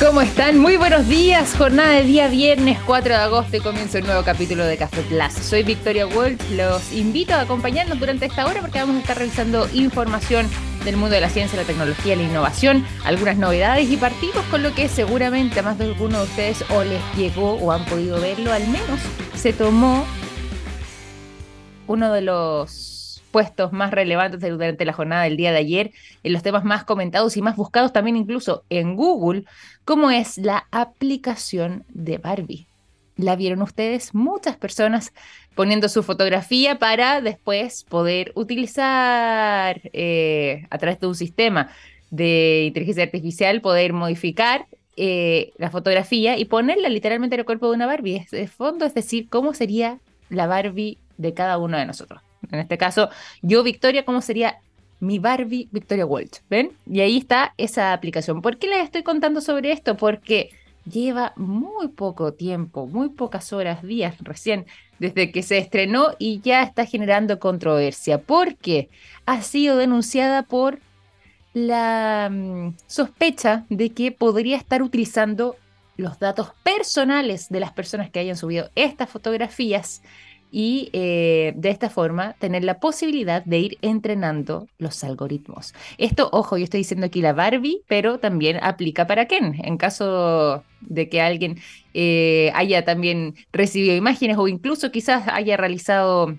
¿Cómo están? Muy buenos días. Jornada de día viernes 4 de agosto y comienza un nuevo capítulo de Café Plus. Soy Victoria Wolf. Los invito a acompañarnos durante esta hora porque vamos a estar revisando información del mundo de la ciencia, la tecnología, la innovación, algunas novedades y partimos con lo que seguramente a más de alguno de ustedes o les llegó o han podido verlo, al menos se tomó uno de los puestos más relevantes durante la jornada del día de ayer, en los temas más comentados y más buscados también incluso en Google, como es la aplicación de Barbie. ¿La vieron ustedes? Muchas personas poniendo su fotografía para después poder utilizar eh, a través de un sistema de inteligencia artificial, poder modificar eh, la fotografía y ponerla literalmente en el cuerpo de una Barbie. De fondo, es decir, cómo sería la Barbie de cada uno de nosotros. En este caso, yo, Victoria, ¿cómo sería mi Barbie Victoria Walsh? ¿Ven? Y ahí está esa aplicación. ¿Por qué les estoy contando sobre esto? Porque lleva muy poco tiempo, muy pocas horas, días recién, desde que se estrenó y ya está generando controversia, porque ha sido denunciada por la mm, sospecha de que podría estar utilizando los datos personales de las personas que hayan subido estas fotografías y eh, de esta forma tener la posibilidad de ir entrenando los algoritmos. Esto, ojo, yo estoy diciendo aquí la Barbie, pero también aplica para Ken. En caso de que alguien eh, haya también recibido imágenes o incluso quizás haya realizado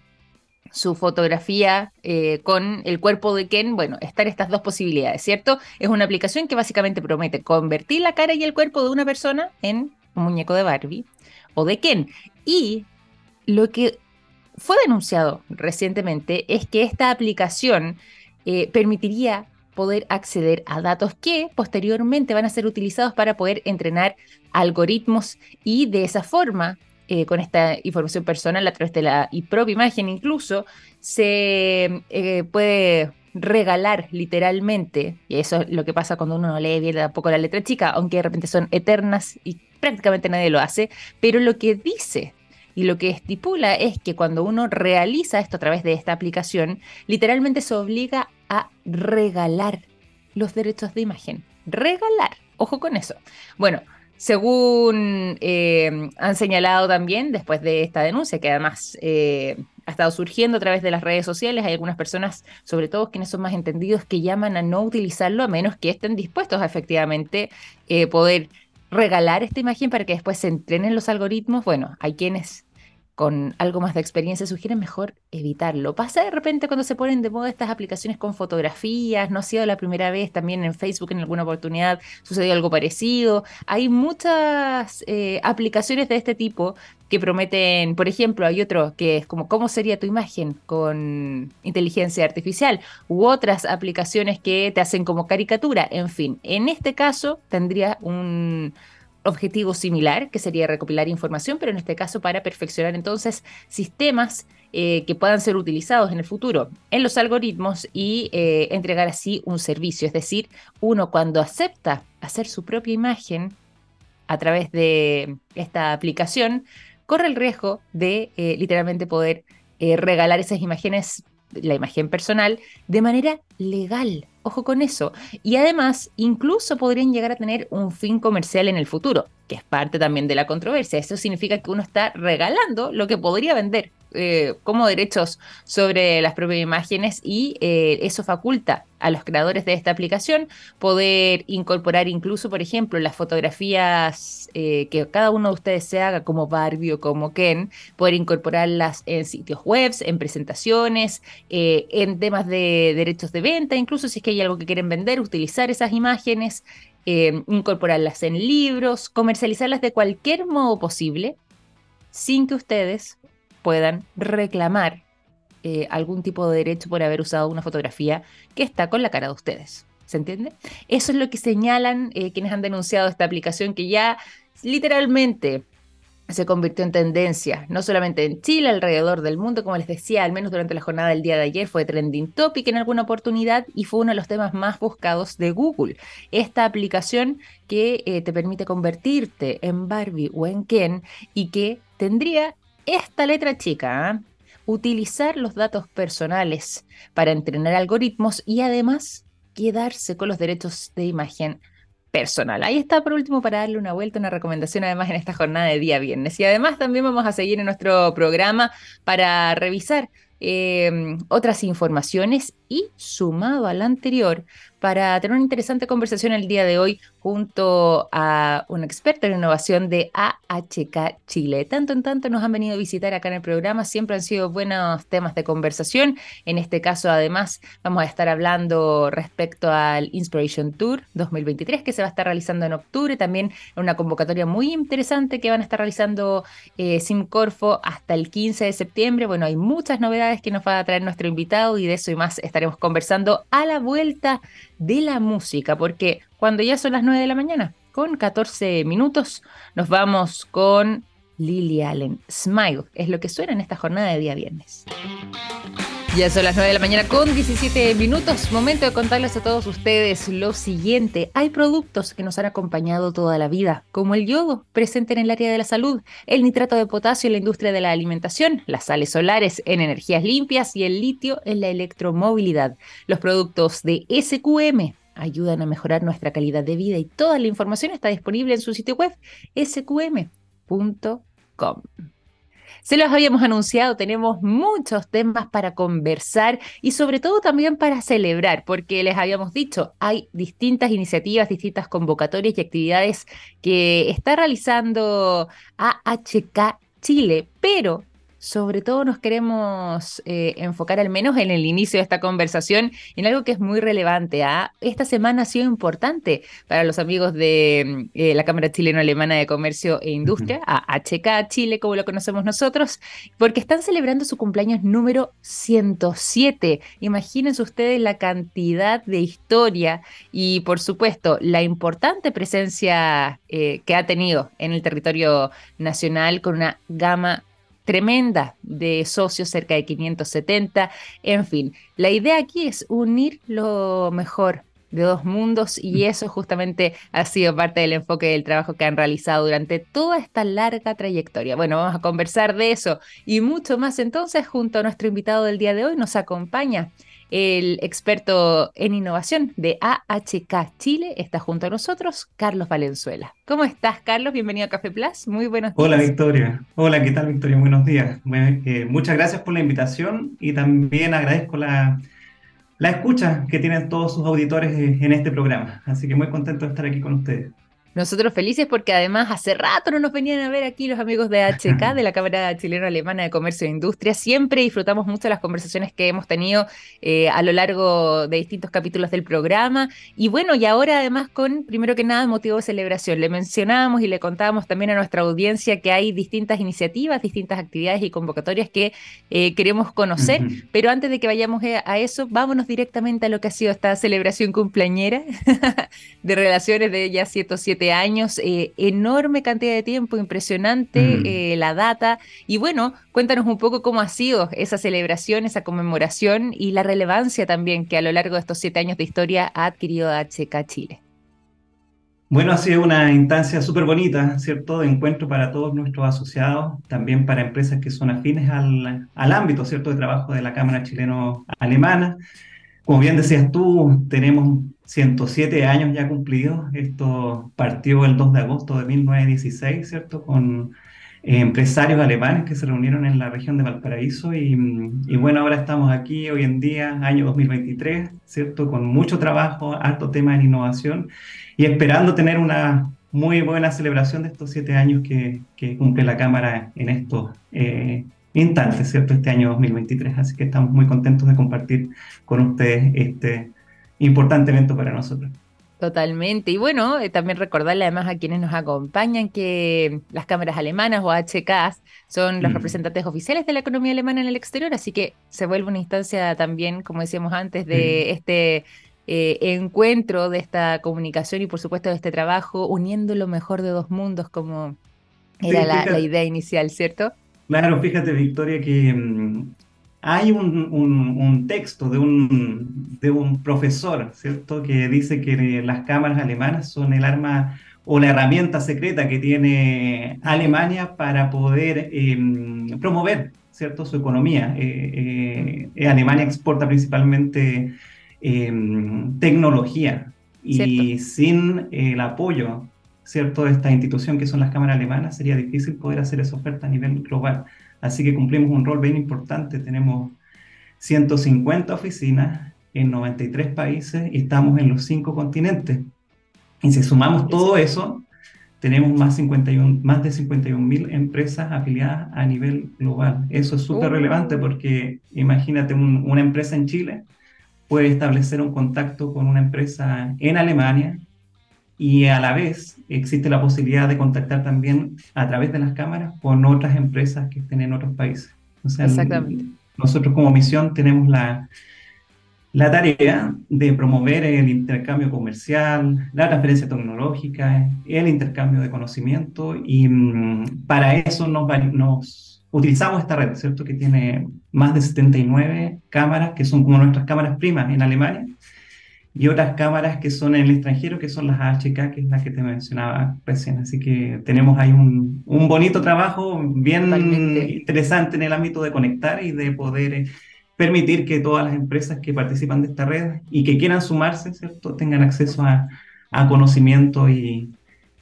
su fotografía eh, con el cuerpo de Ken, bueno, están estas dos posibilidades, ¿cierto? Es una aplicación que básicamente promete convertir la cara y el cuerpo de una persona en un muñeco de Barbie o de Ken. Y lo que fue denunciado recientemente es que esta aplicación eh, permitiría poder acceder a datos que posteriormente van a ser utilizados para poder entrenar algoritmos y de esa forma, eh, con esta información personal a través de la propia imagen incluso, se eh, puede regalar literalmente, y eso es lo que pasa cuando uno no lee bien tampoco la letra chica, aunque de repente son eternas y prácticamente nadie lo hace, pero lo que dice y lo que estipula es que cuando uno realiza esto a través de esta aplicación, literalmente se obliga a regalar los derechos de imagen. Regalar. Ojo con eso. Bueno, según eh, han señalado también después de esta denuncia, que además eh, ha estado surgiendo a través de las redes sociales, hay algunas personas, sobre todo quienes son más entendidos, que llaman a no utilizarlo a menos que estén dispuestos a efectivamente eh, poder regalar esta imagen para que después se entrenen los algoritmos. Bueno, hay quienes con algo más de experiencia, sugieren mejor evitarlo. Pasa de repente cuando se ponen de moda estas aplicaciones con fotografías, no ha sido la primera vez, también en Facebook en alguna oportunidad sucedió algo parecido. Hay muchas eh, aplicaciones de este tipo que prometen, por ejemplo, hay otro que es como cómo sería tu imagen con inteligencia artificial, u otras aplicaciones que te hacen como caricatura, en fin. En este caso tendría un objetivo similar, que sería recopilar información, pero en este caso para perfeccionar entonces sistemas eh, que puedan ser utilizados en el futuro en los algoritmos y eh, entregar así un servicio. Es decir, uno cuando acepta hacer su propia imagen a través de esta aplicación, corre el riesgo de eh, literalmente poder regalar esas imágenes, la imagen personal, de manera legal. Ojo con eso. Y además, incluso podrían llegar a tener un fin comercial en el futuro, que es parte también de la controversia. Eso significa que uno está regalando lo que podría vender eh, como derechos sobre las propias imágenes y eh, eso faculta a los creadores de esta aplicación poder incorporar incluso, por ejemplo, las fotografías eh, que cada uno de ustedes se haga como Barbie o como Ken, poder incorporarlas en sitios web, en presentaciones, en temas de derechos de venta, incluso si es que hay algo que quieren vender, utilizar esas imágenes, incorporarlas en libros, comercializarlas de cualquier modo posible sin que ustedes puedan reclamar eh, algún tipo de derecho por haber usado una fotografía que está con la cara de ustedes. ¿Se entiende? Eso es lo que señalan eh, quienes han denunciado esta aplicación que ya literalmente se convirtió en tendencia, no solamente en Chile, alrededor del mundo, como les decía, al menos durante la jornada del día de ayer fue trending topic en alguna oportunidad y fue uno de los temas más buscados de Google. Esta aplicación que eh, te permite convertirte en Barbie o en Ken y que tendría esta letra chica, ¿ah? utilizar los datos personales para entrenar algoritmos y además quedarse con los derechos de imagen personal. Ahí está por último para darle una vuelta, una recomendación además en esta jornada de día viernes. Y además también vamos a seguir en nuestro programa para revisar eh, otras informaciones y sumado al anterior, para tener una interesante conversación el día de hoy junto a una experta en innovación de AHK Chile. Tanto en tanto nos han venido a visitar acá en el programa, siempre han sido buenos temas de conversación. En este caso, además, vamos a estar hablando respecto al Inspiration Tour 2023 que se va a estar realizando en octubre, también una convocatoria muy interesante que van a estar realizando eh, Simcorfo hasta el 15 de septiembre. Bueno, hay muchas novedades que nos va a traer nuestro invitado y de eso y más estaremos conversando a la vuelta de la música, porque cuando ya son las 9 de la mañana, con 14 minutos, nos vamos con Lily Allen. Smile es lo que suena en esta jornada de día viernes. Ya son las 9 de la mañana con 17 minutos. Momento de contarles a todos ustedes lo siguiente. Hay productos que nos han acompañado toda la vida, como el yodo, presente en el área de la salud, el nitrato de potasio en la industria de la alimentación, las sales solares en energías limpias y el litio en la electromovilidad. Los productos de SQM ayudan a mejorar nuestra calidad de vida y toda la información está disponible en su sitio web sqm.com. Se los habíamos anunciado, tenemos muchos temas para conversar y sobre todo también para celebrar, porque les habíamos dicho, hay distintas iniciativas, distintas convocatorias y actividades que está realizando AHK Chile, pero sobre todo nos queremos eh, enfocar al menos en el inicio de esta conversación en algo que es muy relevante. ¿ah? Esta semana ha sido importante para los amigos de eh, la Cámara Chileno-Alemana de Comercio e Industria, HK Chile, como lo conocemos nosotros, porque están celebrando su cumpleaños número 107. Imagínense ustedes la cantidad de historia y, por supuesto, la importante presencia eh, que ha tenido en el territorio nacional con una gama tremenda de socios, cerca de 570. En fin, la idea aquí es unir lo mejor de dos mundos y eso justamente ha sido parte del enfoque del trabajo que han realizado durante toda esta larga trayectoria. Bueno, vamos a conversar de eso y mucho más entonces junto a nuestro invitado del día de hoy nos acompaña el experto en innovación de AHK Chile está junto a nosotros, Carlos Valenzuela. ¿Cómo estás, Carlos? Bienvenido a Café Plus. Muy buenos días. Hola, Victoria. Hola, ¿qué tal, Victoria? Buenos días. Eh, muchas gracias por la invitación y también agradezco la, la escucha que tienen todos sus auditores eh, en este programa. Así que muy contento de estar aquí con ustedes. Nosotros felices porque además hace rato no nos venían a ver aquí los amigos de HK, de la Cámara Chileno-Alemana de Comercio e Industria. Siempre disfrutamos mucho las conversaciones que hemos tenido eh, a lo largo de distintos capítulos del programa. Y bueno, y ahora además con, primero que nada, motivo de celebración. Le mencionábamos y le contábamos también a nuestra audiencia que hay distintas iniciativas, distintas actividades y convocatorias que eh, queremos conocer. Pero antes de que vayamos a eso, vámonos directamente a lo que ha sido esta celebración cumpleañera de relaciones de ya 107 años, eh, enorme cantidad de tiempo, impresionante mm. eh, la data. Y bueno, cuéntanos un poco cómo ha sido esa celebración, esa conmemoración y la relevancia también que a lo largo de estos siete años de historia ha adquirido HK Chile. Bueno, ha sido una instancia súper bonita, ¿cierto? De encuentro para todos nuestros asociados, también para empresas que son afines al, al ámbito, ¿cierto?, de trabajo de la Cámara Chileno-Alemana. Como bien decías tú, tenemos 107 años ya cumplidos. Esto partió el 2 de agosto de 1916, ¿cierto? Con eh, empresarios alemanes que se reunieron en la región de Valparaíso y, bueno, ahora estamos aquí hoy en día, año 2023, ¿cierto? Con mucho trabajo, alto tema en innovación y esperando tener una muy buena celebración de estos siete años que, cumple la Cámara en estos eh, instantes, ¿cierto? Este año 2023. Así que estamos muy contentos de compartir con ustedes este importante evento para nosotros. Totalmente. Y bueno, eh, también recordarle además a quienes nos acompañan que las cámaras alemanas o HKs son los representantes oficiales de la economía alemana en el exterior, así que se vuelve una instancia también, como decíamos antes, de este eh, encuentro, de esta comunicación y por supuesto de este trabajo, uniendo lo mejor de dos mundos, como era la, idea inicial, ¿cierto? Claro, fíjate, Victoria, que mm, hay un, texto de un, de un profesor, ¿cierto?, que dice que las cámaras alemanas son el arma o la herramienta secreta que tiene Alemania para poder em, promover, ¿cierto?, su economía. Eh, eh, Alemania exporta principalmente em, tecnología, y sin el apoyo, ¿cierto?, de esta institución que son las cámaras alemanas, sería difícil poder hacer esa oferta a nivel global. Así que cumplimos un rol bien importante. Tenemos 150 oficinas en 93 países y estamos en los cinco continentes. Y si sumamos todo eso, tenemos más, 51, más de 51 mil empresas afiliadas a nivel global. Eso es súper relevante oh. porque imagínate una empresa en Chile puede establecer un contacto con una empresa en Alemania y a la vez existe la posibilidad de contactar también a través de las cámaras con otras empresas que estén en otros países. Exactamente. Nosotros como misión tenemos la, la tarea de promover el intercambio comercial, la transferencia tecnológica, el intercambio de conocimiento y mm, para eso nos, nos, utilizamos esta red, ¿cierto? Que tiene más de 79 cámaras, que son como nuestras cámaras primas en Alemania, y otras cámaras que son en el extranjero, que son las HK, que es la que te mencionaba recién. Así que tenemos ahí un, un bonito trabajo bien interesante en el ámbito de conectar y de poder eh, permitir que todas las empresas que participan de esta red y que quieran sumarse, ¿cierto?, tengan acceso a, a conocimiento y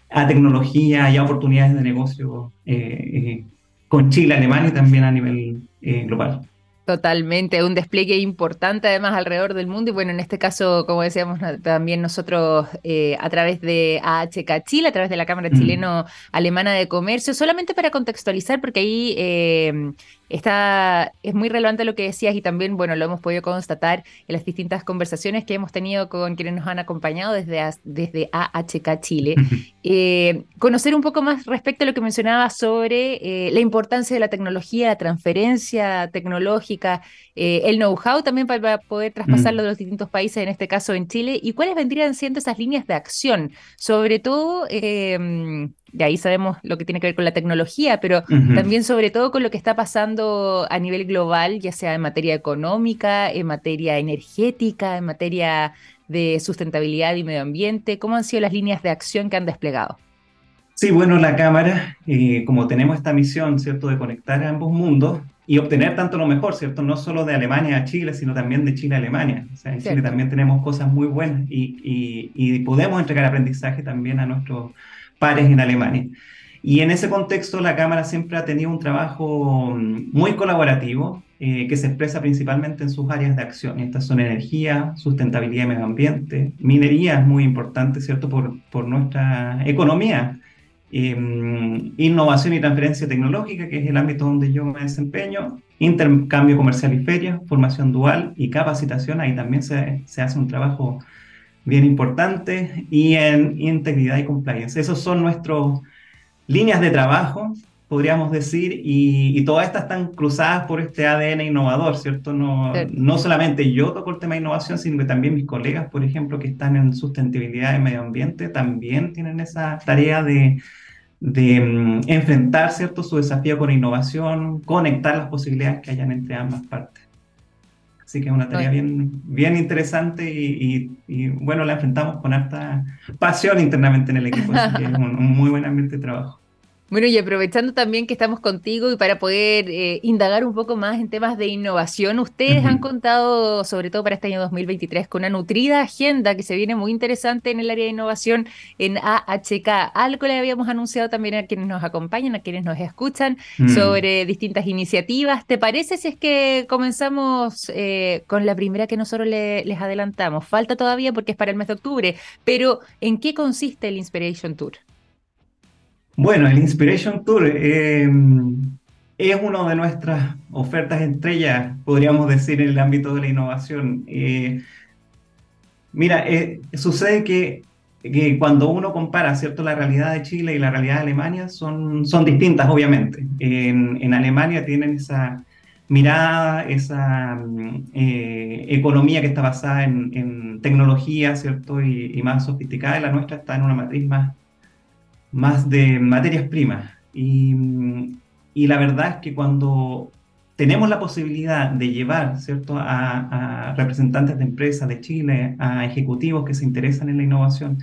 a tecnología y a oportunidades de negocio eh, eh, con Chile, Alemania y también a nivel global. Totalmente, un despliegue importante además alrededor del mundo y bueno, en este caso, como decíamos también nosotros a través de AHK Chile, a través de la Cámara mm. Chileno-Alemana de Comercio, solamente para contextualizar, porque ahí Está, es muy relevante lo que decías y también, bueno, lo hemos podido constatar en las distintas conversaciones que hemos tenido con quienes nos han acompañado desde, desde AHK Chile. Eh, conocer un poco más respecto a lo que mencionaba sobre eh, la importancia de la tecnología, la transferencia tecnológica, eh, el know-how también para poder traspasarlo de los distintos países, en este caso en Chile, y cuáles vendrían siendo esas líneas de acción, sobre todo de ahí sabemos lo que tiene que ver con la tecnología, pero también sobre todo con lo que está pasando a nivel global, ya sea en materia económica, en materia energética, en materia de sustentabilidad y medio ambiente. ¿Cómo han sido las líneas de acción que han desplegado? Sí, bueno, la Cámara, eh, como tenemos esta misión, ¿cierto?, de conectar a ambos mundos y obtener tanto lo mejor, ¿cierto?, no solo de Alemania a Chile, sino también de Chile a Alemania. O sea, en Chile también tenemos cosas muy buenas y, y, y podemos entregar aprendizaje también a nuestros pares en Alemania. Y en ese contexto la Cámara siempre ha tenido un trabajo mm, muy colaborativo eh, que se expresa principalmente en sus áreas de acción. Estas son energía, sustentabilidad y medio ambiente, minería es muy importante, ¿cierto?, por, por nuestra economía, em, innovación y transferencia tecnológica, que es el ámbito donde yo me desempeño, intercambio comercial y feria, formación dual y capacitación, ahí también se, se hace un trabajo bien importante, y en integridad y compliance. Esos son nuestras líneas de trabajo, podríamos decir, y, todas estas están cruzadas por este ADN innovador, ¿cierto? No, no solamente yo toco el tema de innovación, sino que también mis colegas, por ejemplo, que están en sustentabilidad y medio ambiente, también tienen esa tarea de, de mm, enfrentar, ¿cierto?, su desafío con innovación, conectar las posibilidades que hayan entre ambas partes. Así que es una tarea bien, bien interesante y, bueno, la enfrentamos con harta pasión internamente en el equipo, así que es un muy buen ambiente de trabajo. Bueno, y aprovechando también que estamos contigo y para poder eh, indagar un poco más en temas de innovación, ustedes han contado, sobre todo para este año 2023, con una nutrida agenda que se viene muy interesante en el área de innovación en AHK. Algo le habíamos anunciado también a quienes nos acompañan, a quienes nos escuchan, mm. sobre distintas iniciativas. ¿Te parece si es que comenzamos eh, con la primera que nosotros les adelantamos? Falta todavía porque es para el mes de octubre, pero ¿en qué consiste el Inspiration Tour? Bueno, el Inspiration Tour eh, es una de nuestras ofertas estrellas, podríamos decir, en el ámbito de la innovación. Eh, mira, eh, sucede que, cuando uno compara ¿cierto? la realidad de Chile y la realidad de Alemania son, son distintas, obviamente. En, Alemania tienen esa mirada, esa economía que está basada en, tecnología ¿cierto? Y, y, más sofisticada, y la nuestra está en una matriz más más de materias primas. Y, la verdad es que cuando tenemos la posibilidad de llevar ¿cierto? A, representantes de empresas de Chile, a ejecutivos que se interesan en la innovación,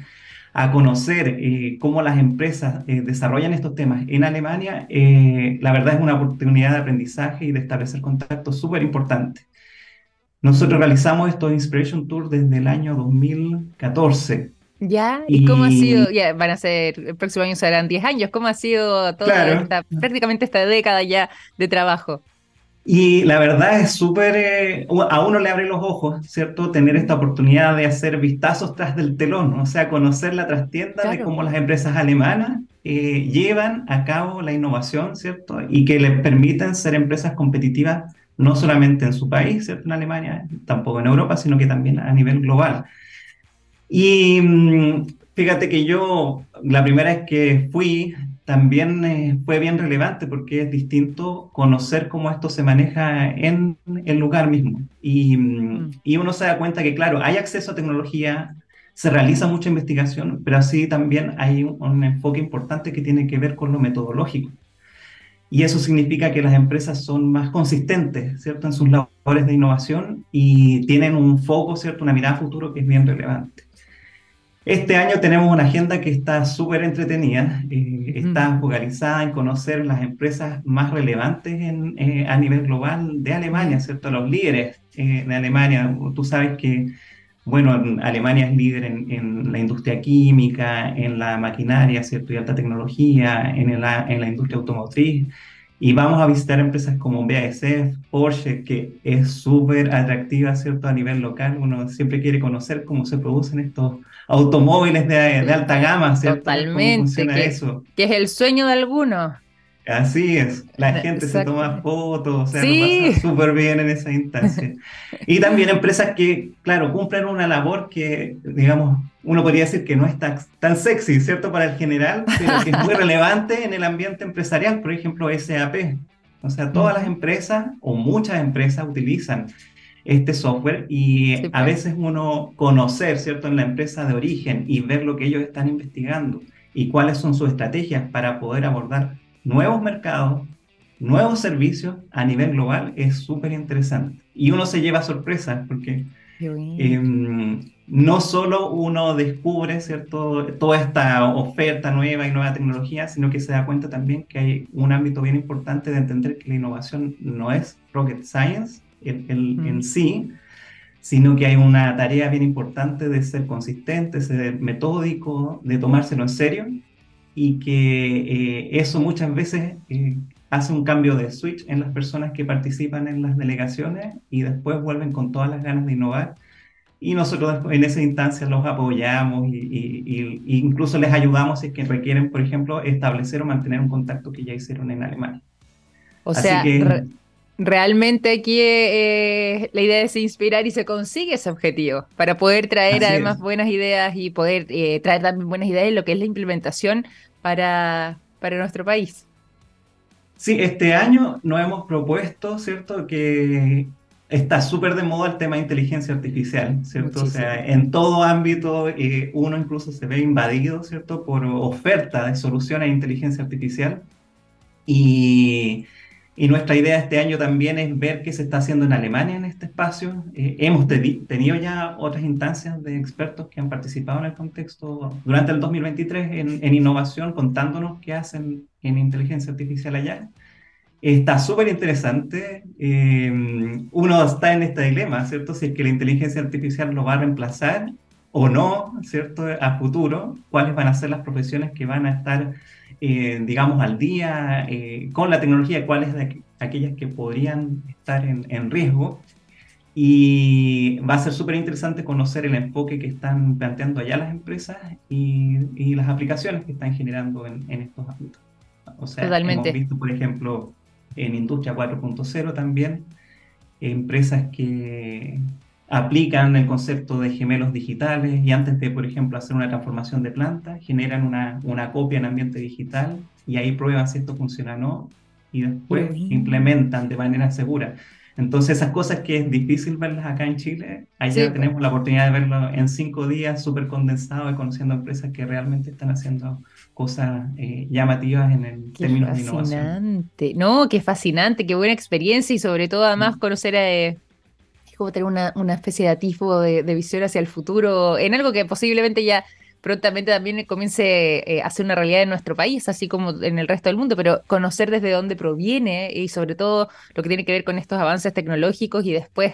a conocer eh, cómo las empresas eh, desarrollan estos temas en Alemania, eh, la verdad es una oportunidad de aprendizaje y de establecer contactos súper importante. Nosotros realizamos estos Inspiration Tours desde el año 2014. ¿Ya? ¿Y, cómo ha sido? Ya van a ser, el próximo año serán 10 años. ¿Cómo ha sido toda esta, prácticamente esta década ya de trabajo? Y la verdad es súper, eh, a uno le abre los ojos, ¿cierto? Tener esta oportunidad de hacer vistazos tras del telón, o sea, conocer la trastienda de cómo las empresas alemanas eh, llevan a cabo la innovación, ¿cierto? Y que les permiten ser empresas competitivas no solamente en su país, ¿cierto? En Alemania, tampoco en Europa, sino que también a nivel global. Y mm, fíjate que yo, la primera vez que fui, también eh, fue bien relevante porque es distinto conocer cómo esto se maneja en el lugar mismo. Y, mm. y, uno se da cuenta que, claro, hay acceso a tecnología, se realiza mucha investigación, pero así también hay un, enfoque importante que tiene que ver con lo metodológico. Y eso significa que las empresas son más consistentes, ¿cierto?, en sus labores de innovación y tienen un foco, ¿cierto?, una mirada a futuro que es bien relevante. Este año tenemos una agenda que está súper entretenida, eh, está focalizada en conocer las empresas más relevantes en, eh, a nivel global de Alemania, ¿cierto? Los líderes eh, de Alemania. Tú sabes que, bueno, Alemania es líder en, en, la industria química, en la maquinaria, ¿cierto? Y alta tecnología, en la, en la industria automotriz. Y vamos a visitar empresas como BASF, Porsche, que es súper atractiva, ¿cierto? A nivel local. Uno siempre quiere conocer cómo se producen estos automóviles de, alta gama, ¿cierto? Totalmente. Que, eso? que es el sueño de algunos. Así es, la gente se toma fotos, o sea, lo pasa súper bien en esa instancia. Y también empresas que, claro, cumplen una labor que, digamos, uno podría decir que no es tan, sexy, ¿cierto? Para el general, pero que es muy relevante en el ambiente empresarial, por ejemplo, SAP. O sea, todas las empresas o muchas empresas utilizan este software y a pues. veces uno conocer, ¿cierto?, en la empresa de origen y ver lo que ellos están investigando y cuáles son sus estrategias para poder abordar nuevos mercados, nuevos servicios a nivel global es súper interesante. Y uno se lleva sorpresas porque em, no solo uno descubre, ¿cierto?, toda esta oferta nueva y nueva tecnología, sino que se da cuenta también que hay un ámbito bien importante de entender que la innovación no es rocket science, en sí, sino que hay una tarea bien importante de ser consistente, ser metódico, de tomárselo en serio y que eh, eso muchas veces eh, hace un cambio de switch en las personas que participan en las delegaciones y después vuelven con todas las ganas de innovar. Y nosotros en esa instancia los apoyamos y, incluso les ayudamos si es que requieren, por ejemplo, establecer o mantener un contacto que ya hicieron en Alemania. O sea, realmente aquí eh, la idea es inspirar y se consigue ese objetivo para poder traer además buenas ideas y poder eh, traer también buenas ideas en lo que es la implementación para, para nuestro país. Sí, este año nos hemos propuesto, ¿cierto? Que está súper de moda el tema de inteligencia artificial, ¿cierto? O sea, en todo ámbito eh, uno incluso se ve invadido, ¿cierto? Por oferta de soluciones de inteligencia artificial. Y y nuestra idea este año también es ver qué se está haciendo en Alemania en este espacio. Eh, hemos tenido ya otras instancias de expertos que han participado en el contexto durante el 2023 en, innovación, contándonos qué hacen en inteligencia artificial allá. Está súper interesante. Eh, uno está en este dilema, ¿cierto? Si es que la inteligencia artificial lo va a reemplazar o no, ¿cierto? A futuro, cuáles van a ser las profesiones que van a estar eh, digamos, al día eh, con la tecnología, cuáles de aquellas que podrían estar en, riesgo. Y va a ser súper interesante conocer el enfoque que están planteando allá las empresas y, las aplicaciones que están generando en, estos ámbitos. O sea, hemos visto, por ejemplo, en Industria 4.0 también, empresas que, aplican el concepto de gemelos digitales y antes de, por ejemplo, hacer una transformación de planta, generan una, una copia en ambiente digital y ahí prueban si esto funciona o no y después implementan de manera segura. Entonces, esas cosas que es difícil verlas acá en Chile, allá tenemos la oportunidad de verlo en cinco días, súper condensado y conociendo empresas que realmente están haciendo cosas eh, llamativas en el término de innovación. Fascinante, no, qué fascinante, qué buena experiencia y sobre todo además mm. conocer a, eh, como tener una, una especie de atisbo de, visión hacia el futuro, en algo que posiblemente ya prontamente también comience eh, a ser una realidad en nuestro país, así como en el resto del mundo, pero conocer desde dónde proviene y sobre todo lo que tiene que ver con estos avances tecnológicos y después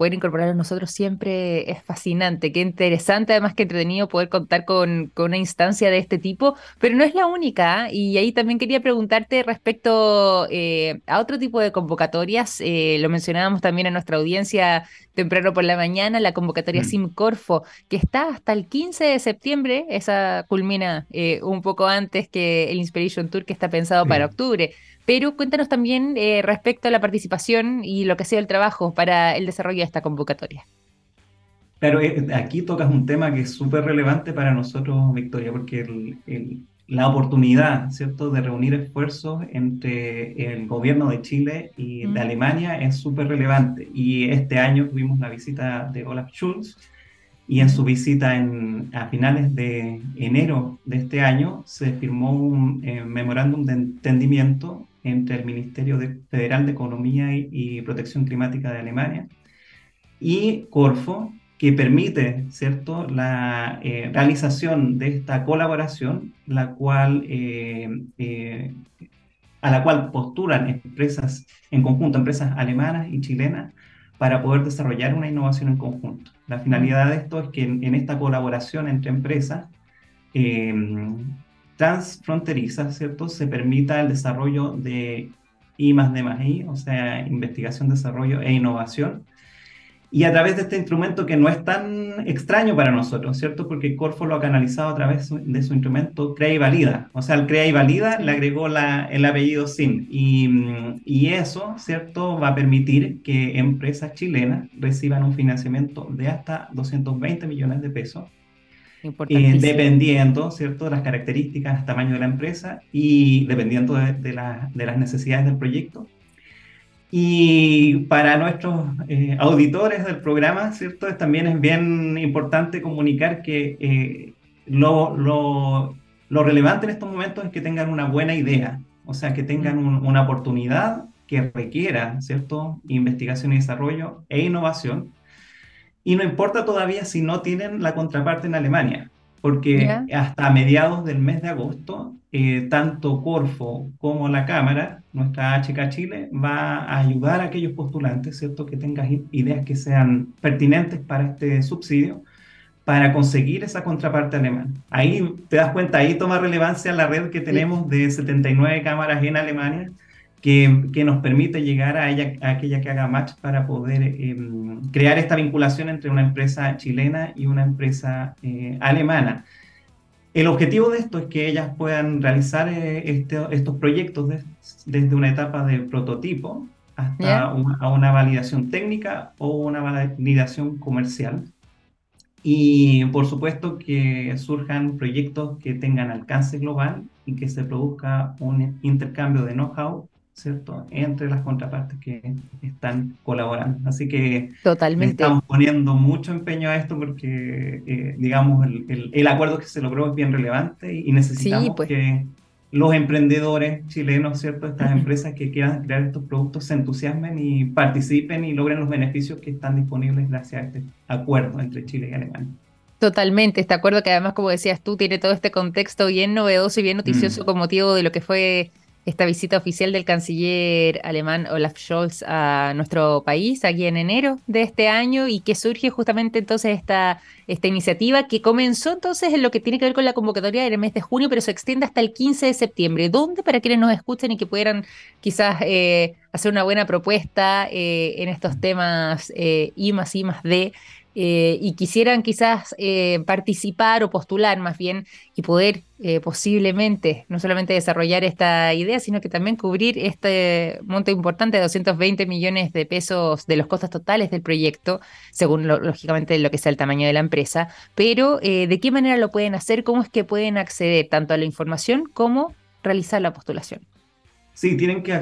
poder incorporarlos nosotros siempre es fascinante. Qué interesante, además que entretenido poder contar con, una instancia de este tipo, pero no es la única. ¿ah? Y ahí también quería preguntarte respecto eh, a otro tipo de convocatorias. Eh, lo mencionábamos también a nuestra audiencia temprano por la mañana, la convocatoria mm. SimCorfo, que está hasta el 15 de septiembre. Esa culmina eh, un poco antes que el Inspiration Tour que está pensado para octubre. Pero cuéntanos también eh, respecto a la participación y lo que ha sido el trabajo para el desarrollo de esta convocatoria. Claro, eh, aquí tocas un tema que es súper relevante para nosotros, Victoria, porque la oportunidad, ¿cierto?, de reunir esfuerzos entre el gobierno de Chile y de Alemania es súper relevante. Y este año tuvimos la visita de Olaf Schulz, y en su visita en, a finales de enero de este año se firmó un eh, memorándum de entendimiento entre el Ministerio Federal de Economía y, Protección Climática de Alemania y Corfo, que permite ¿cierto? la eh, realización de esta colaboración, la cual, eh, a la cual postulan empresas en conjunto, empresas alemanas y chilenas, para poder desarrollar una innovación en conjunto. La finalidad de esto es que en, esta colaboración entre empresas eh, transfronterizas, ¿cierto? Se permita el desarrollo de I más D más I, o sea, investigación, desarrollo e innovación, y a través de este instrumento que no es tan extraño para nosotros, ¿cierto? Porque Corfo lo ha canalizado a través de su instrumento Crea y Valida. O sea, el Crea y Valida le agregó la, el apellido SIM. Y, y, eso, ¿cierto? Va a permitir que empresas chilenas reciban un financiamiento de hasta 220 millones de pesos. Eh, dependiendo, ¿cierto?, de las características, tamaño de la empresa y dependiendo de, de, de las necesidades del proyecto y para nuestros eh, auditores del programa, ¿cierto? También es bien importante comunicar que eh, lo, lo, lo, relevante en estos momentos es que tengan una buena idea, o sea, que tengan una oportunidad que requiera, ¿cierto? Investigación y desarrollo e innovación. Y no importa todavía si no tienen la contraparte en Alemania, porque hasta mediados del mes de agosto, eh, tanto Corfo como la Cámara, nuestra HK Chile, va a ayudar a aquellos postulantes, ¿cierto?, que tengan ideas que sean pertinentes para este subsidio, para conseguir esa contraparte alemana. Ahí te das cuenta, ahí toma relevancia la red que tenemos de 79 cámaras en Alemania, que, que, nos permite llegar a, ella, a aquella que haga match para poder em, crear esta vinculación entre una empresa chilena y una empresa eh, alemana. El objetivo de esto es que ellas puedan realizar eh, este, estos proyectos desde una etapa de prototipo hasta a una validación técnica o una validación comercial. Y por supuesto que surjan proyectos que tengan alcance global y que se produzca un intercambio de know-how ¿cierto? Entre las contrapartes que están colaborando. Así que Totalmente. estamos poniendo mucho empeño a esto porque, eh, digamos, el, el, acuerdo que se logró es bien relevante y, necesitamos pues. que los emprendedores chilenos, ¿cierto? Estas empresas que quieran crear estos productos se entusiasmen y participen y logren los beneficios que están disponibles gracias a este acuerdo entre Chile y Alemania. Totalmente, este acuerdo que además, como decías tú, tiene todo este contexto bien novedoso y bien noticioso mm. con motivo de lo que fue esta visita oficial del canciller alemán Olaf Scholz a nuestro país aquí en enero de este año y que surge justamente entonces esta, esta iniciativa que comenzó entonces en lo que tiene que ver con la convocatoria del mes de junio, pero se extiende hasta el 15 de septiembre. ¿Dónde para quienes nos escuchen y que pudieran quizás eh, hacer una buena propuesta eh, en estos temas eh, I más I más D? Eh, y quisieran quizás eh, participar o postular más bien y poder eh, posiblemente no solamente desarrollar esta idea, sino que también cubrir este monto importante de 220 millones de pesos de los costos totales del proyecto, según lógicamente lo que sea el tamaño de la empresa, pero ¿de qué manera lo pueden hacer? ¿Cómo es que pueden acceder tanto a la información como realizar la postulación? Sí, tienen que,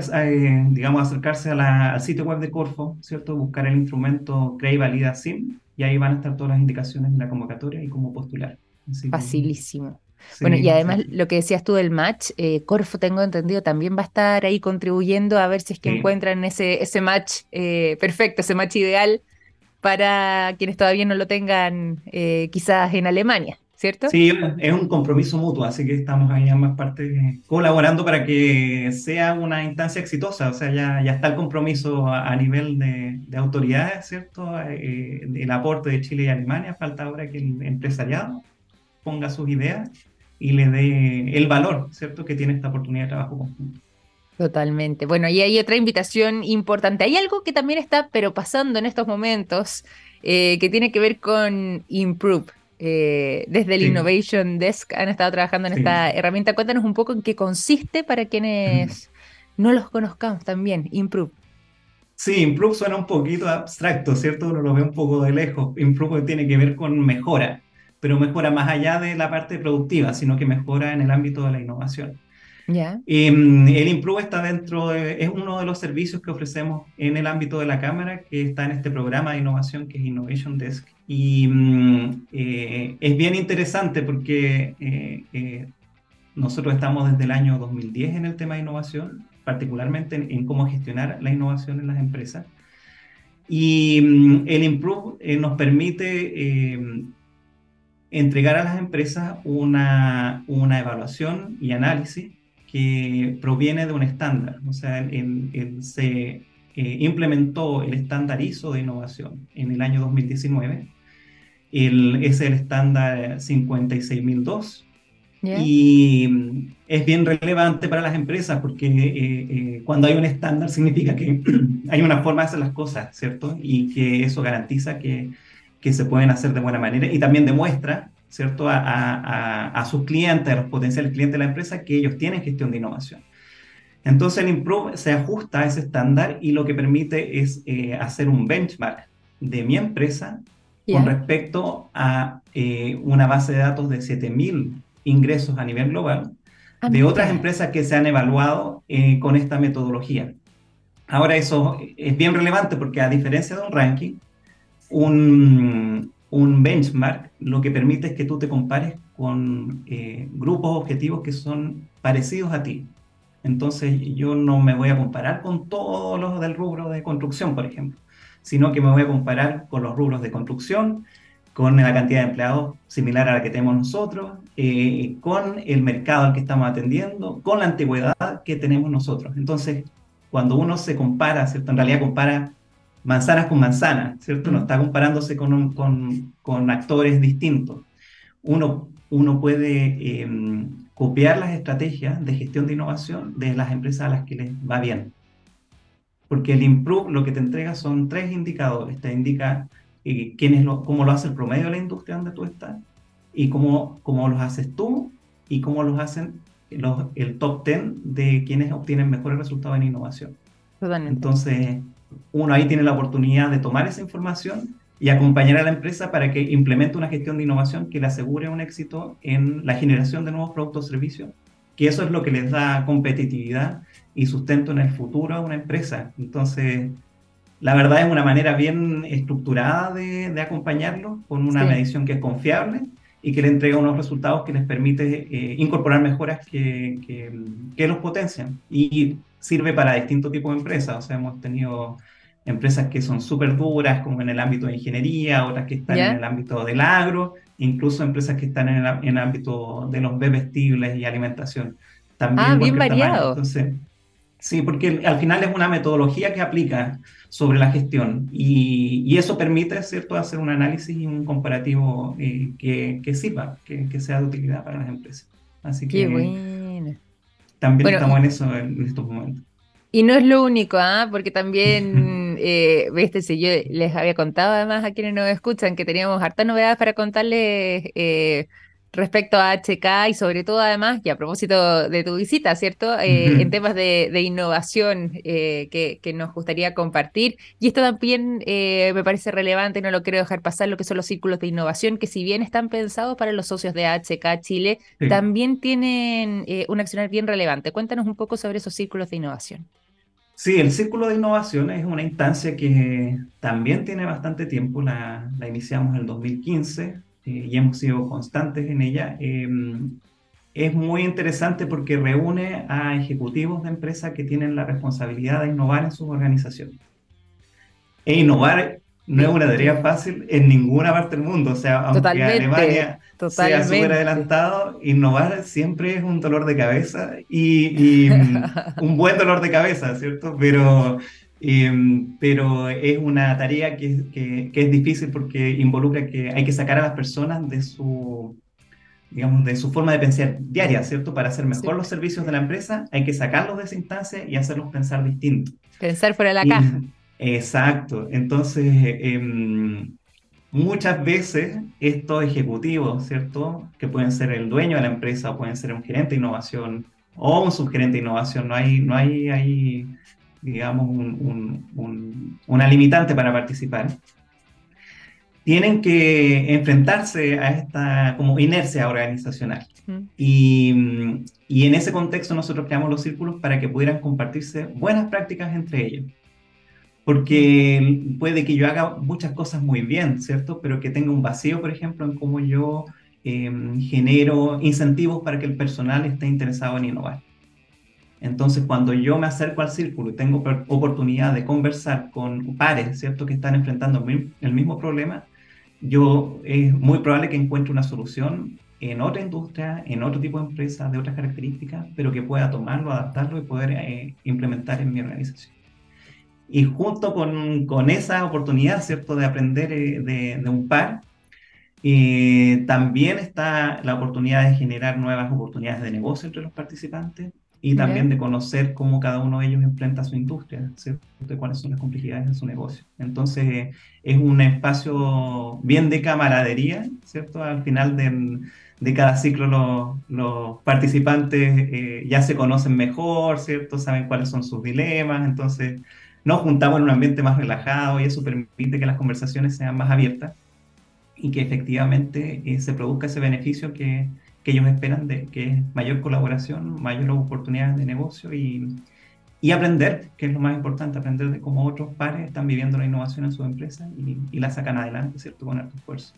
digamos, acercarse al sitio web de Corfo, ¿cierto? Buscar el instrumento Crey Valida SIM y ahí van a estar todas las indicaciones de la convocatoria y cómo postular. Facilísimo. bueno, y además lo que decías tú del match, eh, Corfo, tengo entendido, también va a estar ahí contribuyendo a ver si es que encuentran ese, ese match eh, perfecto, ese match ideal para quienes todavía no lo tengan eh, quizás en Alemania. ¿Cierto? Sí, es un compromiso mutuo, así que estamos ahí ambas partes colaborando para que sea una instancia exitosa. O sea, ya, ya está el compromiso a, nivel de, de, autoridades, ¿cierto? Eh, el aporte de Chile y Alemania. Falta ahora que el empresariado ponga sus ideas y le dé el valor, ¿cierto?, que tiene esta oportunidad de trabajo conjunto. Totalmente. Bueno, y hay otra invitación importante. Hay algo que también está, pero pasando en estos momentos, eh, que tiene que ver con Improve. Eh, desde el Innovation Desk han estado trabajando en esta herramienta. Cuéntanos un poco en qué consiste para quienes no los conozcamos también, Improve. Sí, Improve suena un poquito abstracto, ¿cierto? Uno lo ve un poco de lejos. Improve tiene que ver con mejora, pero mejora más allá de la parte productiva, sino que mejora en el ámbito de la innovación. Ya. Em, el Improve está dentro, es uno de los servicios que ofrecemos en el ámbito de la Cámara, que está en este programa de innovación que es Innovation Desk. Y mm, eh, es bien interesante porque eh, eh, nosotros estamos desde el año 2010 en el tema de innovación, particularmente en, cómo gestionar la innovación en las empresas. Y mm, el Improve nos permite em, entregar a las empresas una, una evaluación y análisis que proviene de un estándar. O sea, se eh, implementó el estándar ISO de innovación en el año 2019. El, es el estándar 56002. Y mm, es bien relevante para las empresas porque eh, eh, cuando hay un estándar significa que hay una forma de hacer las cosas, ¿cierto? Y que eso garantiza que, que se pueden hacer de buena manera y también demuestra ¿cierto? A, sus clientes, a los potenciales clientes de la empresa, que ellos tienen gestión de innovación. Entonces el Improve se ajusta a ese estándar y lo que permite es eh, hacer un benchmark de mi empresa con respecto a eh, una base de datos de 7.000 ingresos a nivel global ah, de otras empresas que se han evaluado eh, con esta metodología. Ahora eso es bien relevante porque a diferencia de un ranking, un, un benchmark lo que permite es que tú te compares con eh, grupos objetivos que son parecidos a ti. Entonces yo no me voy a comparar con todos los del rubro de construcción, por ejemplo, sino que me voy a comparar con los rubros de construcción, con la cantidad de empleados similar a la que tenemos nosotros, eh, con el mercado al que estamos atendiendo, con la antigüedad que tenemos nosotros. Entonces, cuando uno se compara, ¿cierto? En realidad compara manzanas con manzanas, ¿cierto? No está comparándose con, con, con actores distintos. Uno, uno puede em, copiar las estrategias de gestión de innovación de las empresas a las que les va bien. Porque el Improve lo que te entrega son tres indicadores. Te indica eh, quién es lo, cómo lo hace el promedio de la industria donde tú estás y cómo, cómo los haces tú y cómo los hacen los, el top 10 de quienes obtienen mejores resultados en innovación. Entonces, uno ahí tiene la oportunidad de tomar esa información y acompañar a la empresa para que implemente una gestión de innovación que le asegure un éxito en la generación de nuevos productos o servicios, que eso es lo que les da competitividad y sustento en el futuro a una empresa. Entonces, la verdad es una manera bien estructurada de, de acompañarlo con una medición que es confiable y que le entrega unos resultados que les permite eh, incorporar mejoras que, que, que, los potencian. Y sirve para distintos tipos de empresas. O sea, hemos tenido empresas que son súper duras, como en el ámbito de ingeniería, otras que están en el ámbito del agro, incluso empresas que están en el, ámbito de los bebestibles y alimentación. También ah, bien variado. Entonces, sí, porque al final es una metodología que aplica sobre la gestión y, y eso permite, ¿cierto?, hacer un análisis y un comparativo eh, que, que sirva, que, que, sea de utilidad para las empresas. Así que... Qué bueno. También estamos en eso en estos momentos. Y no es lo único, ¿ah? porque también, eh, viste, si yo les había contado además a quienes nos escuchan que teníamos hartas novedades para contarles eh, respecto a HK y sobre todo además, y a propósito de tu visita, ¿cierto? Eh, en temas de, innovación eh, que, que, nos gustaría compartir. Y esto también eh, me parece relevante, no lo quiero dejar pasar, lo que son los círculos de innovación, que si bien están pensados para los socios de HK Chile, también tienen un accionar bien relevante. Cuéntanos un poco sobre esos círculos de innovación. Sí, el Círculo de Innovación es una instancia que también tiene bastante tiempo, la, la iniciamos en el 2015, eh, y hemos sido constantes en ella, em, es muy interesante porque reúne a ejecutivos de empresas que tienen la responsabilidad de innovar en sus organizaciones. E innovar no es una tarea fácil en ninguna parte del mundo. O sea, aunque Alemania sea súper adelantado, innovar siempre es un dolor de cabeza y, un buen dolor de cabeza, ¿cierto? Pero, em, pero es una tarea que, que, que, es difícil porque involucra que hay que sacar a las personas de su, digamos, de su forma de pensar diaria, ¿cierto? Para hacer mejor los servicios de la empresa, hay que sacarlos de esa instancia y hacerlos pensar distinto. Pensar fuera de la caja. Exacto. Entonces, em, muchas veces estos ejecutivos, ¿cierto? Que pueden ser el dueño de la empresa, o pueden ser un gerente de innovación o un subgerente de innovación, no hay, no hay, hay digamos, un, una limitante para participar. Tienen que enfrentarse a esta como inercia organizacional. Y, y en ese contexto nosotros creamos los círculos para que pudieran compartirse buenas prácticas entre ellos porque puede que yo haga muchas cosas muy bien, ¿cierto? Pero que tenga un vacío, por ejemplo, en cómo yo em, genero incentivos para que el personal esté interesado en innovar. Entonces, cuando yo me acerco al círculo y tengo oportunidad de conversar con pares, ¿cierto?, que están enfrentando el mismo problema, yo es muy probable que encuentre una solución en otra industria, en otro tipo de empresa, de otras características, pero que pueda tomarlo, adaptarlo y poder eh, implementar en mi organización. Y junto con, con esa oportunidad, ¿cierto?, de aprender eh, de, de un par, eh, también está la oportunidad de generar nuevas oportunidades de negocio entre los participantes y también de conocer cómo cada uno de ellos enfrenta su industria, ¿cierto? De cuáles son las complejidades de su negocio. Entonces, es un espacio bien de camaradería, ¿cierto? Al final de, de cada ciclo los, los participantes eh, ya se conocen mejor, ¿cierto? Saben cuáles son sus dilemas, entonces nos juntamos en un ambiente más relajado y eso permite que las conversaciones sean más abiertas y que efectivamente eh, se produzca ese beneficio que, que, ellos esperan de que es mayor colaboración, mayor oportunidades de negocio y, y, aprender, que es lo más importante, aprender de cómo otros pares están viviendo la innovación en su empresa y, y la sacan adelante, ¿cierto? Con alto esfuerzo.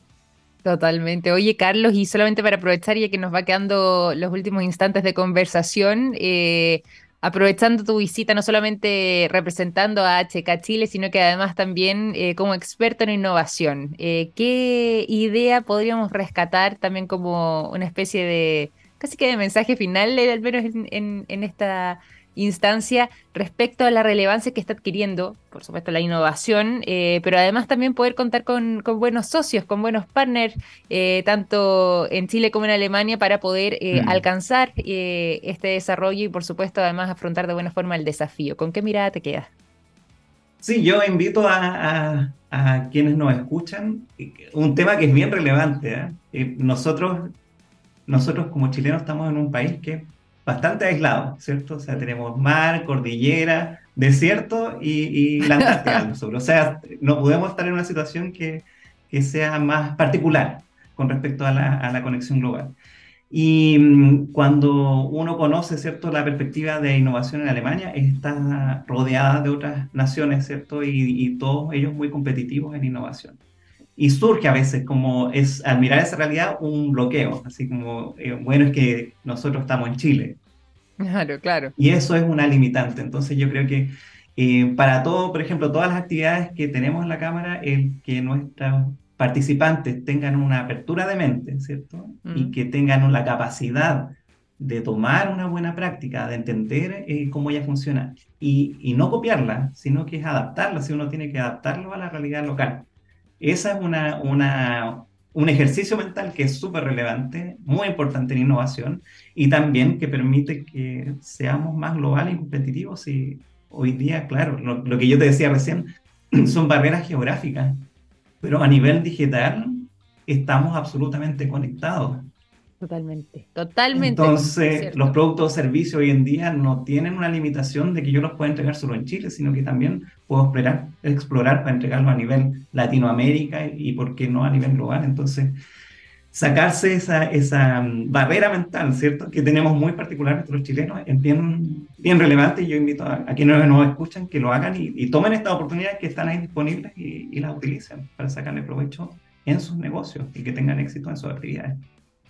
Totalmente. Oye, Carlos, y solamente para aprovechar, ya que nos va quedando los últimos instantes de conversación, eh, aprovechando tu visita, no solamente representando a HK Chile, sino que además también eh, como experto en innovación. Eh, ¿Qué idea podríamos rescatar también como una especie de, casi que de mensaje final, al menos en, en esta instancia respecto a la relevancia que está adquiriendo, por supuesto, la innovación, eh, pero además también poder contar con, buenos socios, con buenos partners, eh, tanto en Chile como en Alemania, para poder eh, mm. alcanzar este desarrollo y, por supuesto, además afrontar de buena forma el desafío. ¿Con qué mirada te quedas? Sí, yo invito a, a quienes nos escuchan, un tema que es bien relevante. nosotros, nosotros como chilenos estamos en un país que bastante aislado, ¿cierto? O sea, tenemos mar, cordillera, desierto y, y la Antártida O sea, no podemos estar en una situación que, que sea más particular con respecto a la, a la conexión global. Y mm, cuando uno conoce, ¿cierto?, la perspectiva de innovación en Alemania, está rodeada de otras naciones, ¿cierto?, y, y todos ellos muy competitivos en innovación. Y surge a veces como es, al mirar esa realidad, un bloqueo, así como, eh, bueno, es que nosotros estamos en Chile. Claro, claro. Y eso es una limitante. Entonces yo creo que eh, para todo, por ejemplo, todas las actividades que tenemos en la Cámara, el que nuestros participantes tengan una apertura de mente, ¿cierto? Y mm. que tengan la capacidad de tomar una buena práctica, de entender eh, cómo ella funciona y, y, no copiarla, sino que es adaptarla, si uno tiene que adaptarlo a la realidad local. Esa es una, un ejercicio mental que es súper relevante, muy importante en innovación y también que permite que seamos más globales y competitivos. Y hoy día, claro, lo, lo que yo te decía recién, son barreras geográficas, pero a nivel digital estamos absolutamente conectados. Totalmente, totalmente. Entonces, los productos o servicios hoy en día no tienen una limitación de que yo los pueda entregar solo en Chile, sino que también puedo explorar, explorar para entregarlo a nivel Latinoamérica y, por qué no, a nivel global. Entonces, sacarse esa, esa mm, barrera mental, ¿cierto? Que tenemos muy particular los chilenos, es bien, bien relevante y yo invito a, quienes nos escuchan que lo hagan y, tomen estas oportunidades que están ahí disponibles y, y las utilicen para sacarle provecho en sus negocios y que tengan éxito en sus actividades.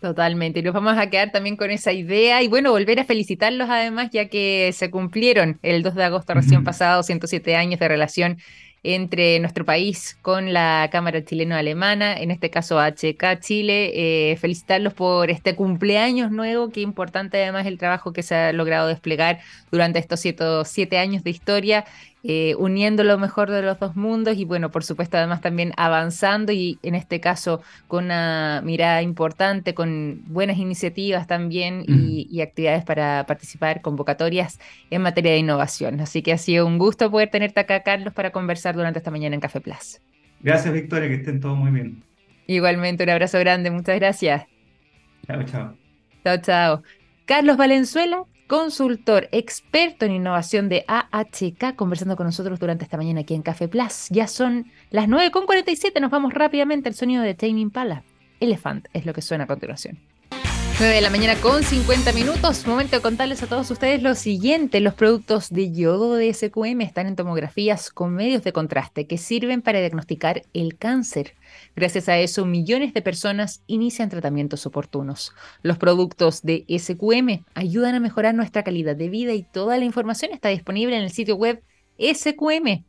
Totalmente, y nos vamos a quedar también con esa idea y bueno, volver a felicitarlos además ya que se cumplieron el 2 de agosto recién pasado 107 años de relación entre nuestro país con la Cámara Chileno-Alemana, en este caso HK Chile. Eh, felicitarlos por este cumpleaños nuevo, qué importante además el trabajo que se ha logrado desplegar durante estos siete años de historia eh, uniendo lo mejor de los dos mundos y bueno, por supuesto además también avanzando y en este caso con una mirada importante, con buenas iniciativas también y, actividades para participar, convocatorias en materia de innovación. Así que ha sido un gusto poder tenerte acá, Carlos, para conversar durante esta mañana en Café Plus. Gracias, Victoria, que estén todos muy bien. Igualmente, un abrazo grande, muchas gracias. Chao, chao. Chao, chao. Carlos Valenzuela, consultor experto en innovación de AHK, conversando con nosotros durante esta mañana aquí en Café Plus. Ya son las 9.47, nos vamos rápidamente al sonido de Taining Pala. Elephant es lo que suena a continuación. 9 de la mañana con 50 minutos. Momento de contarles a todos ustedes lo siguiente. Los productos de yodo de SQM están en tomografías con medios de contraste que sirven para diagnosticar el cáncer. Gracias a eso, millones de personas inician tratamientos oportunos. Los productos de SQM ayudan a mejorar nuestra calidad de vida y toda la información está disponible en el sitio web sqm.com.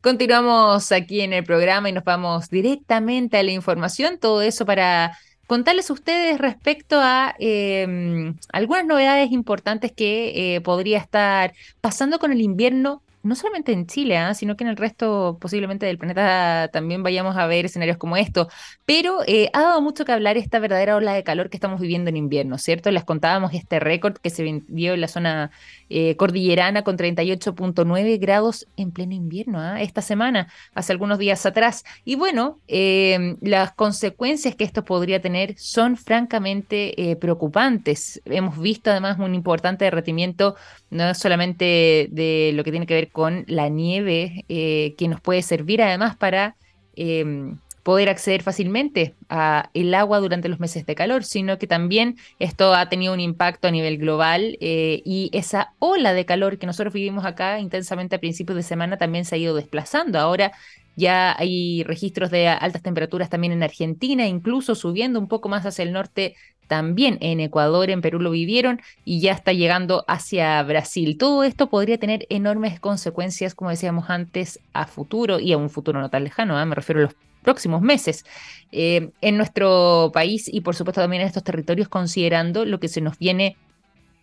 Continuamos aquí en el programa y nos vamos directamente a la información, todo eso para contarles a ustedes respecto a em, algunas novedades importantes que eh, podría estar pasando con el invierno no solamente en Chile, ¿ah? sino que en el resto posiblemente del planeta también vayamos a ver escenarios como esto. Pero eh, ha dado mucho que hablar esta verdadera ola de calor que estamos viviendo en invierno, ¿cierto? Les contábamos este récord que se vio en la zona eh, cordillerana con 38.9 grados en pleno invierno, ¿ah? esta semana, hace algunos días atrás. Y bueno, em, las consecuencias que esto podría tener son francamente eh, preocupantes. Hemos visto además un importante derretimiento, no solamente de lo que tiene que ver con la nieve, eh, que nos puede servir además para em, poder acceder fácilmente a el agua durante los meses de calor, sino que también esto ha tenido un impacto a nivel global eh, y esa ola de calor que nosotros vivimos acá intensamente a principios de semana también se ha ido desplazando. Ahora ya hay registros de altas temperaturas también en Argentina, incluso subiendo un poco más hacia el norte también en Ecuador, en Perú lo vivieron y ya está llegando hacia Brasil. Todo esto podría tener enormes consecuencias, como decíamos antes, a futuro y a un futuro no tan lejano, ¿eh? me refiero a los próximos meses eh, en nuestro país y por supuesto también en estos territorios, considerando lo que se nos viene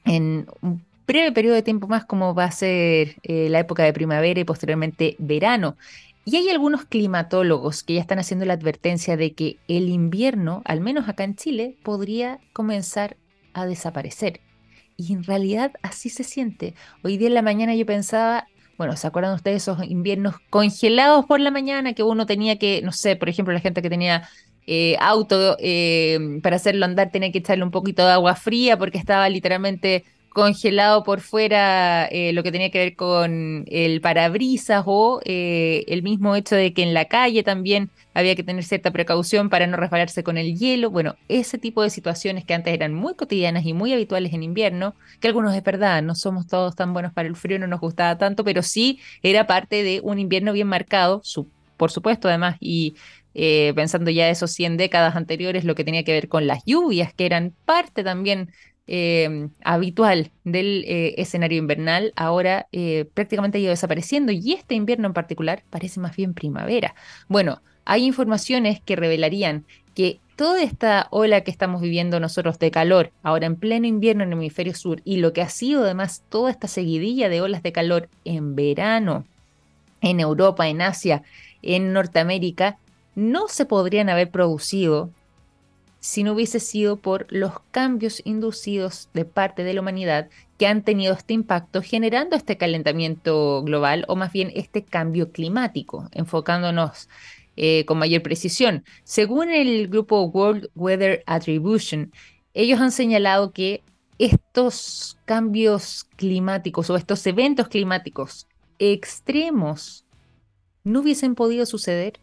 en un breve periodo de tiempo más, como va a ser eh, la época de primavera y posteriormente verano. Y hay algunos climatólogos que ya están haciendo la advertencia de que el invierno, al menos acá en Chile, podría comenzar a desaparecer. Y en realidad así se siente. Hoy día en la mañana yo pensaba, bueno, ¿se acuerdan ustedes esos inviernos congelados por la mañana que uno tenía que, no sé, por ejemplo, la gente que tenía eh, auto eh, para hacerlo andar tenía que echarle un poquito de agua fría porque estaba literalmente congelado por fuera eh, lo que tenía que ver con el parabrisas o eh, el mismo hecho de que en la calle también había que tener cierta precaución para no resbalarse con el hielo. Bueno, ese tipo de situaciones que antes eran muy cotidianas y muy habituales en invierno, que algunos es verdad, no somos todos tan buenos para el frío, no nos gustaba tanto, pero sí era parte de un invierno bien marcado, por supuesto además, y eh, pensando ya esos 100 décadas anteriores, lo que tenía que ver con las lluvias, que eran parte también Em, habitual del eh, escenario invernal ahora eh, prácticamente ha ido desapareciendo y este invierno en particular parece más bien primavera. Bueno, hay informaciones que revelarían que toda esta ola que estamos viviendo nosotros de calor, ahora en pleno invierno en el hemisferio sur, y lo que ha sido además toda esta seguidilla de olas de calor en verano, en Europa, en Asia, en Norteamérica, no se podrían haber producido si no hubiese sido por los cambios inducidos de parte de la humanidad que han tenido este impacto generando este calentamiento global o más bien este cambio climático, enfocándonos eh, con mayor precisión. Según el grupo World Weather Attribution, ellos han señalado que estos cambios climáticos o estos eventos climáticos extremos no hubiesen podido suceder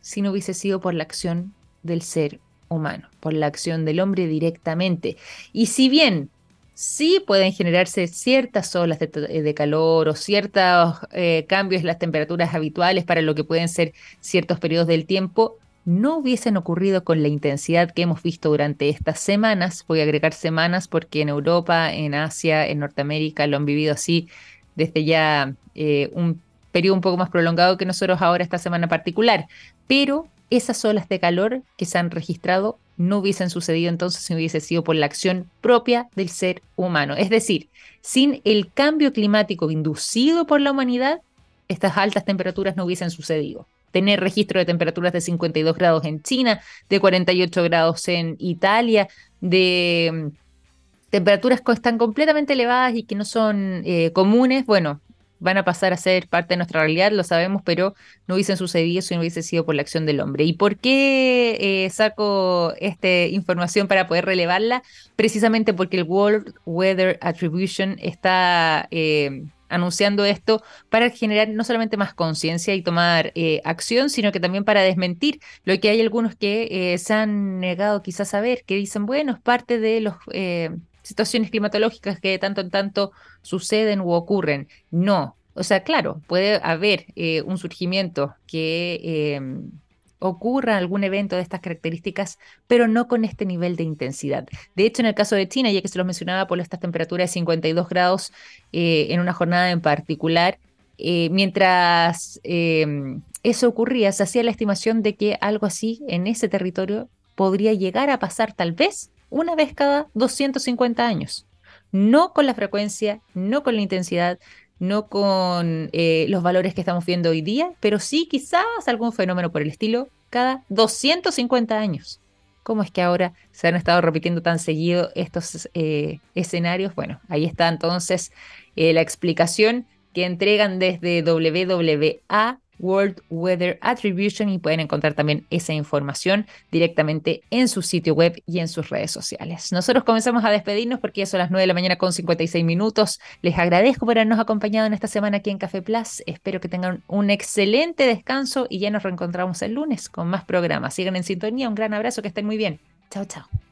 si no hubiese sido por la acción del ser humano, por la acción del hombre directamente. Y si bien sí pueden generarse ciertas olas de, calor o ciertos eh, cambios en las temperaturas habituales para lo que pueden ser ciertos periodos del tiempo, no hubiesen ocurrido con la intensidad que hemos visto durante estas semanas. Voy a agregar semanas porque en Europa, en Asia, en Norteamérica lo han vivido así desde ya eh, un periodo un poco más prolongado que nosotros ahora esta semana particular. Pero esas olas de calor que se han registrado no hubiesen sucedido entonces si hubiese sido por la acción propia del ser humano. Es decir, sin el cambio climático inducido por la humanidad, estas altas temperaturas no hubiesen sucedido. Tener registro de temperaturas de 52 grados en China, de 48 grados en Italia, de mm, temperaturas que están completamente elevadas y que no son eh, comunes, bueno, van a pasar a ser parte de nuestra realidad, lo sabemos, pero no hubiesen sucedido si no hubiese sido por la acción del hombre. ¿Y por qué eh, saco esta información para poder relevarla? Precisamente porque el World Weather Attribution está... Eh, anunciando esto para generar no solamente más conciencia y tomar eh, acción, sino que también para desmentir lo que hay algunos que se han negado quizás a ver, que dicen, bueno, es parte de los situaciones climatológicas que de tanto en tanto suceden u ocurren. No, o sea, claro, puede haber eh, un surgimiento que em, ocurra algún evento de estas características, pero no con este nivel de intensidad. De hecho, en el caso de China, ya que se lo mencionaba por estas temperaturas de 52 grados eh, en una jornada en particular, eh, mientras em, eso ocurría, se hacía la estimación de que algo así en ese territorio podría llegar a pasar tal vez una vez cada 250 años. No con la frecuencia, no con la intensidad, no con eh, los valores que estamos viendo hoy día, pero sí quizás algún fenómeno por el estilo cada 250 años. ¿Cómo es que ahora se han estado repitiendo tan seguido estos eh, escenarios? Bueno, ahí está entonces eh, la explicación que entregan desde WWA World Weather Attribution y pueden encontrar también esa información directamente en su sitio web y en sus redes sociales. Nosotros comenzamos a despedirnos porque ya son las 9 de la mañana con 56 minutos. Les agradezco por habernos acompañado en esta semana aquí en Café Plus. Espero que tengan un excelente descanso y ya nos reencontramos el lunes con más programas. Sigan en sintonía. Un gran abrazo, que estén muy bien. Chao, chao.